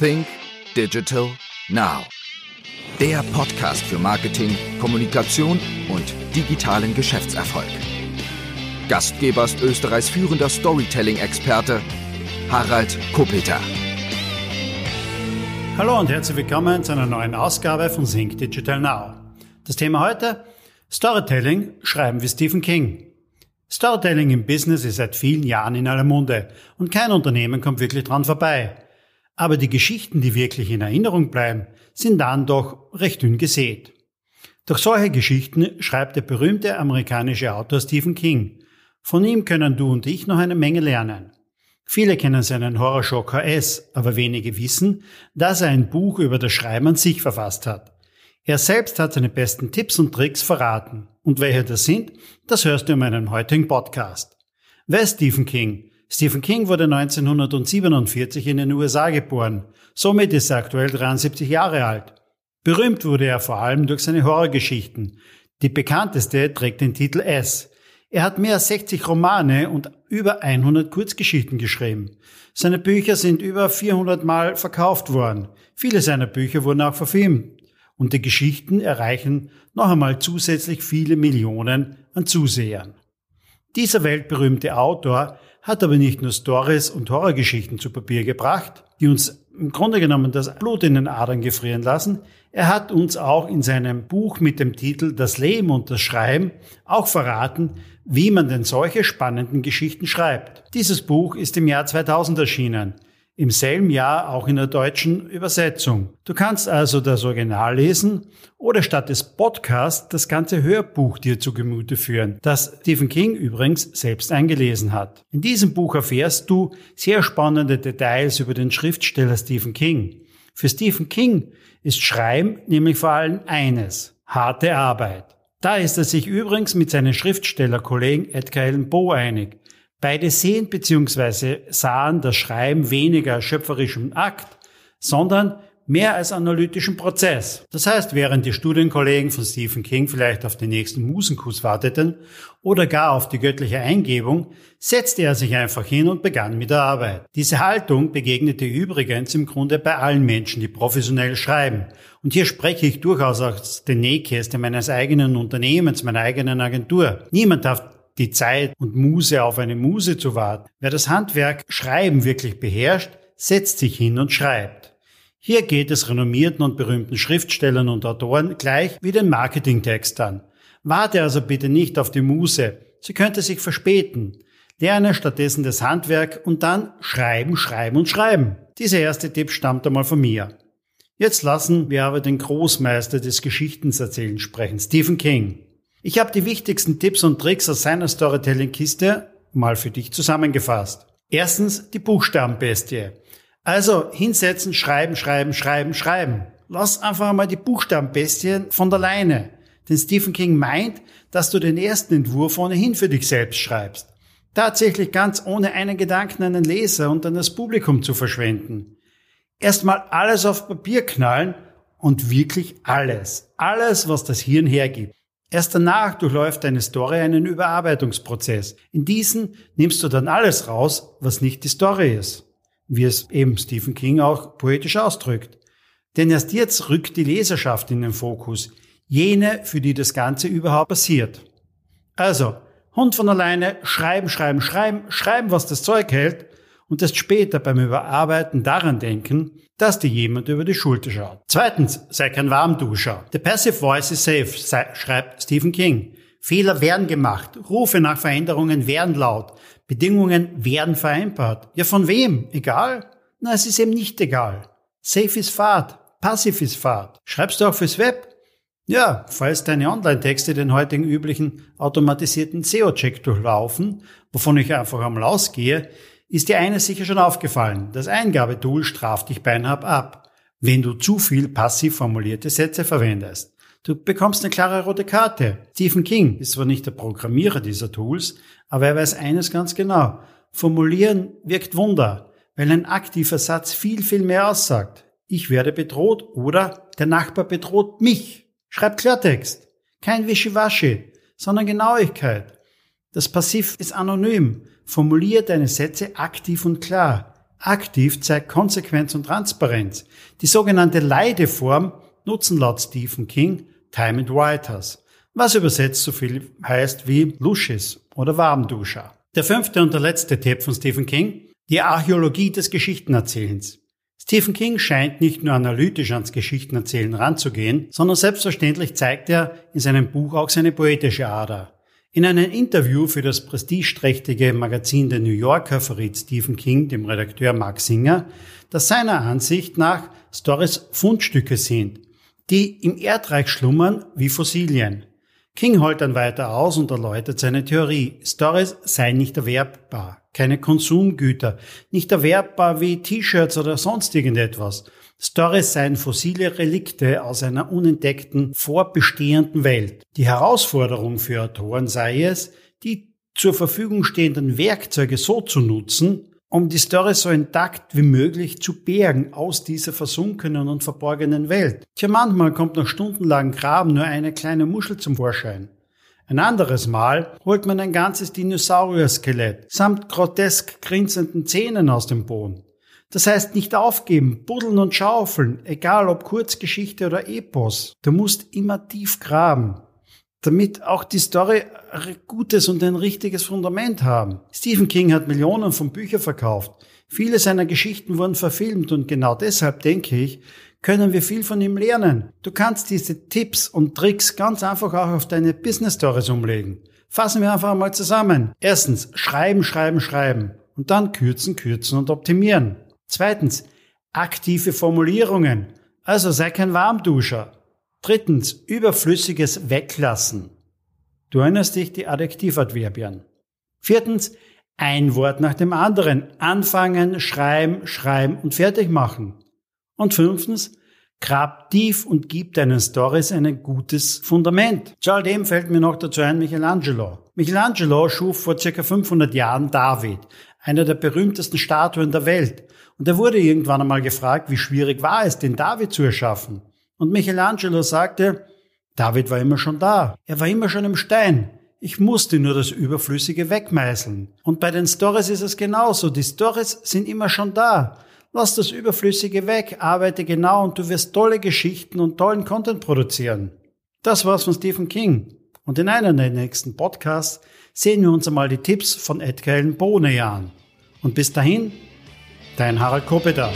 Think Digital Now. Der Podcast für Marketing, Kommunikation und digitalen Geschäftserfolg. Gastgeber ist Österreichs führender Storytelling-Experte Harald Kopeter. Hallo und herzlich willkommen zu einer neuen Ausgabe von Think Digital Now. Das Thema heute Storytelling schreiben wie Stephen King. Storytelling im Business ist seit vielen Jahren in aller Munde und kein Unternehmen kommt wirklich dran vorbei. Aber die Geschichten, die wirklich in Erinnerung bleiben, sind dann doch recht dünn gesät. Durch solche Geschichten schreibt der berühmte amerikanische Autor Stephen King. Von ihm können du und ich noch eine Menge lernen. Viele kennen seinen Horrorshow KS, aber wenige wissen, dass er ein Buch über das Schreiben an sich verfasst hat. Er selbst hat seine besten Tipps und Tricks verraten. Und welche das sind, das hörst du in meinem heutigen Podcast. Wer ist Stephen King? Stephen King wurde 1947 in den USA geboren. Somit ist er aktuell 73 Jahre alt. Berühmt wurde er vor allem durch seine Horrorgeschichten. Die bekannteste trägt den Titel S. Er hat mehr als 60 Romane und über 100 Kurzgeschichten geschrieben. Seine Bücher sind über 400 Mal verkauft worden. Viele seiner Bücher wurden auch verfilmt und die Geschichten erreichen noch einmal zusätzlich viele Millionen an Zusehern. Dieser weltberühmte Autor hat aber nicht nur Stories und Horrorgeschichten zu Papier gebracht, die uns im Grunde genommen das Blut in den Adern gefrieren lassen, er hat uns auch in seinem Buch mit dem Titel Das Leben und das Schreiben auch verraten, wie man denn solche spannenden Geschichten schreibt. Dieses Buch ist im Jahr 2000 erschienen im selben Jahr auch in der deutschen Übersetzung. Du kannst also das Original lesen oder statt des Podcasts das ganze Hörbuch dir zu Gemüte führen, das Stephen King übrigens selbst eingelesen hat. In diesem Buch erfährst du sehr spannende Details über den Schriftsteller Stephen King. Für Stephen King ist Schreiben nämlich vor allem eines, harte Arbeit. Da ist er sich übrigens mit seinen Schriftstellerkollegen Edgar Allan Poe einig. Beide sehen bzw. sahen das Schreiben weniger als schöpferischen Akt, sondern mehr als analytischen Prozess. Das heißt, während die Studienkollegen von Stephen King vielleicht auf den nächsten Musenkuss warteten oder gar auf die göttliche Eingebung, setzte er sich einfach hin und begann mit der Arbeit. Diese Haltung begegnete übrigens im Grunde bei allen Menschen, die professionell schreiben. Und hier spreche ich durchaus aus den Nähkästen meines eigenen Unternehmens, meiner eigenen Agentur. Niemand darf die Zeit und Muse auf eine Muse zu warten. Wer das Handwerk Schreiben wirklich beherrscht, setzt sich hin und schreibt. Hier geht es renommierten und berühmten Schriftstellern und Autoren gleich wie den Marketingtextern. Warte also bitte nicht auf die Muse, sie könnte sich verspäten. Lerne stattdessen das Handwerk und dann schreiben, schreiben und schreiben. Dieser erste Tipp stammt einmal von mir. Jetzt lassen wir aber den Großmeister des Geschichtenerzählens sprechen, Stephen King. Ich habe die wichtigsten Tipps und Tricks aus seiner Storytelling-Kiste mal für dich zusammengefasst. Erstens die Buchstabenbestie. Also hinsetzen, schreiben, schreiben, schreiben, schreiben. Lass einfach mal die Buchstabenbestie von der Leine. Denn Stephen King meint, dass du den ersten Entwurf ohnehin für dich selbst schreibst. Tatsächlich ganz ohne einen Gedanken an den Leser und an das Publikum zu verschwenden. Erstmal alles auf Papier knallen und wirklich alles. Alles, was das Hirn hergibt. Erst danach durchläuft deine Story einen Überarbeitungsprozess. In diesen nimmst du dann alles raus, was nicht die Story ist. Wie es eben Stephen King auch poetisch ausdrückt. Denn erst jetzt rückt die Leserschaft in den Fokus. Jene, für die das Ganze überhaupt passiert. Also, Hund von alleine, schreiben, schreiben, schreiben, schreiben, was das Zeug hält und erst später beim Überarbeiten daran denken, dass dir jemand über die Schulter schaut. Zweitens, sei kein Warmduscher. The passive voice is safe, sei, schreibt Stephen King. Fehler werden gemacht, Rufe nach Veränderungen werden laut, Bedingungen werden vereinbart. Ja, von wem? Egal? Na, es ist eben nicht egal. Safe ist Fahrt, passiv ist Fahrt. Schreibst du auch fürs Web? Ja, falls deine Online-Texte den heutigen üblichen automatisierten SEO-Check durchlaufen, wovon ich einfach einmal ausgehe, ist dir eines sicher schon aufgefallen. Das Eingabetool straft dich beinahe ab, wenn du zu viel passiv formulierte Sätze verwendest. Du bekommst eine klare rote Karte. Stephen King ist zwar nicht der Programmierer dieser Tools, aber er weiß eines ganz genau. Formulieren wirkt Wunder, weil ein aktiver Satz viel, viel mehr aussagt. Ich werde bedroht oder der Nachbar bedroht mich. Schreib Klartext. Kein Wischiwaschi, sondern Genauigkeit. Das Passiv ist anonym. Formulier deine Sätze aktiv und klar. Aktiv zeigt Konsequenz und Transparenz. Die sogenannte Leideform nutzen laut Stephen King Time and Writers, was übersetzt so viel heißt wie Luschis oder Warmduscher. Der fünfte und der letzte Tipp von Stephen King, die Archäologie des Geschichtenerzählens. Stephen King scheint nicht nur analytisch ans Geschichtenerzählen ranzugehen, sondern selbstverständlich zeigt er in seinem Buch auch seine poetische Ader. In einem Interview für das prestigeträchtige Magazin The New Yorker verriet Stephen King dem Redakteur Mark Singer, dass seiner Ansicht nach Stories Fundstücke sind, die im Erdreich schlummern wie Fossilien. King holt dann weiter aus und erläutert seine Theorie. Stories seien nicht erwerbbar, keine Konsumgüter, nicht erwerbbar wie T-Shirts oder sonst irgendetwas. Stories seien fossile Relikte aus einer unentdeckten, vorbestehenden Welt. Die Herausforderung für Autoren sei es, die zur Verfügung stehenden Werkzeuge so zu nutzen, um die Story so intakt wie möglich zu bergen aus dieser versunkenen und verborgenen Welt. Tja, manchmal kommt nach stundenlangen Graben nur eine kleine Muschel zum Vorschein. Ein anderes Mal holt man ein ganzes Dinosaurier-Skelett samt grotesk grinsenden Zähnen aus dem Boden. Das heißt nicht aufgeben, buddeln und schaufeln, egal ob Kurzgeschichte oder Epos. Du musst immer tief graben damit auch die Story ein gutes und ein richtiges Fundament haben. Stephen King hat Millionen von Büchern verkauft. Viele seiner Geschichten wurden verfilmt und genau deshalb denke ich, können wir viel von ihm lernen. Du kannst diese Tipps und Tricks ganz einfach auch auf deine Business Stories umlegen. Fassen wir einfach mal zusammen. Erstens, schreiben, schreiben, schreiben. Und dann kürzen, kürzen und optimieren. Zweitens, aktive Formulierungen. Also sei kein Warmduscher. Drittens, überflüssiges Weglassen. Du erinnerst dich die Adjektivadverbien. Viertens, ein Wort nach dem anderen. Anfangen, schreiben, schreiben und fertig machen. Und fünftens, grab tief und gib deinen Stories ein gutes Fundament. Zu all dem fällt mir noch dazu ein Michelangelo. Michelangelo schuf vor circa 500 Jahren David, einer der berühmtesten Statuen der Welt. Und er wurde irgendwann einmal gefragt, wie schwierig war es, den David zu erschaffen. Und Michelangelo sagte, David war immer schon da. Er war immer schon im Stein. Ich musste nur das Überflüssige wegmeißeln. Und bei den Stories ist es genauso. Die Stories sind immer schon da. Lass das Überflüssige weg, arbeite genau und du wirst tolle Geschichten und tollen Content produzieren. Das war's von Stephen King. Und in einer der nächsten Podcasts sehen wir uns einmal die Tipps von Edgar Allan näher an. Und bis dahin, dein Harald Kopeter.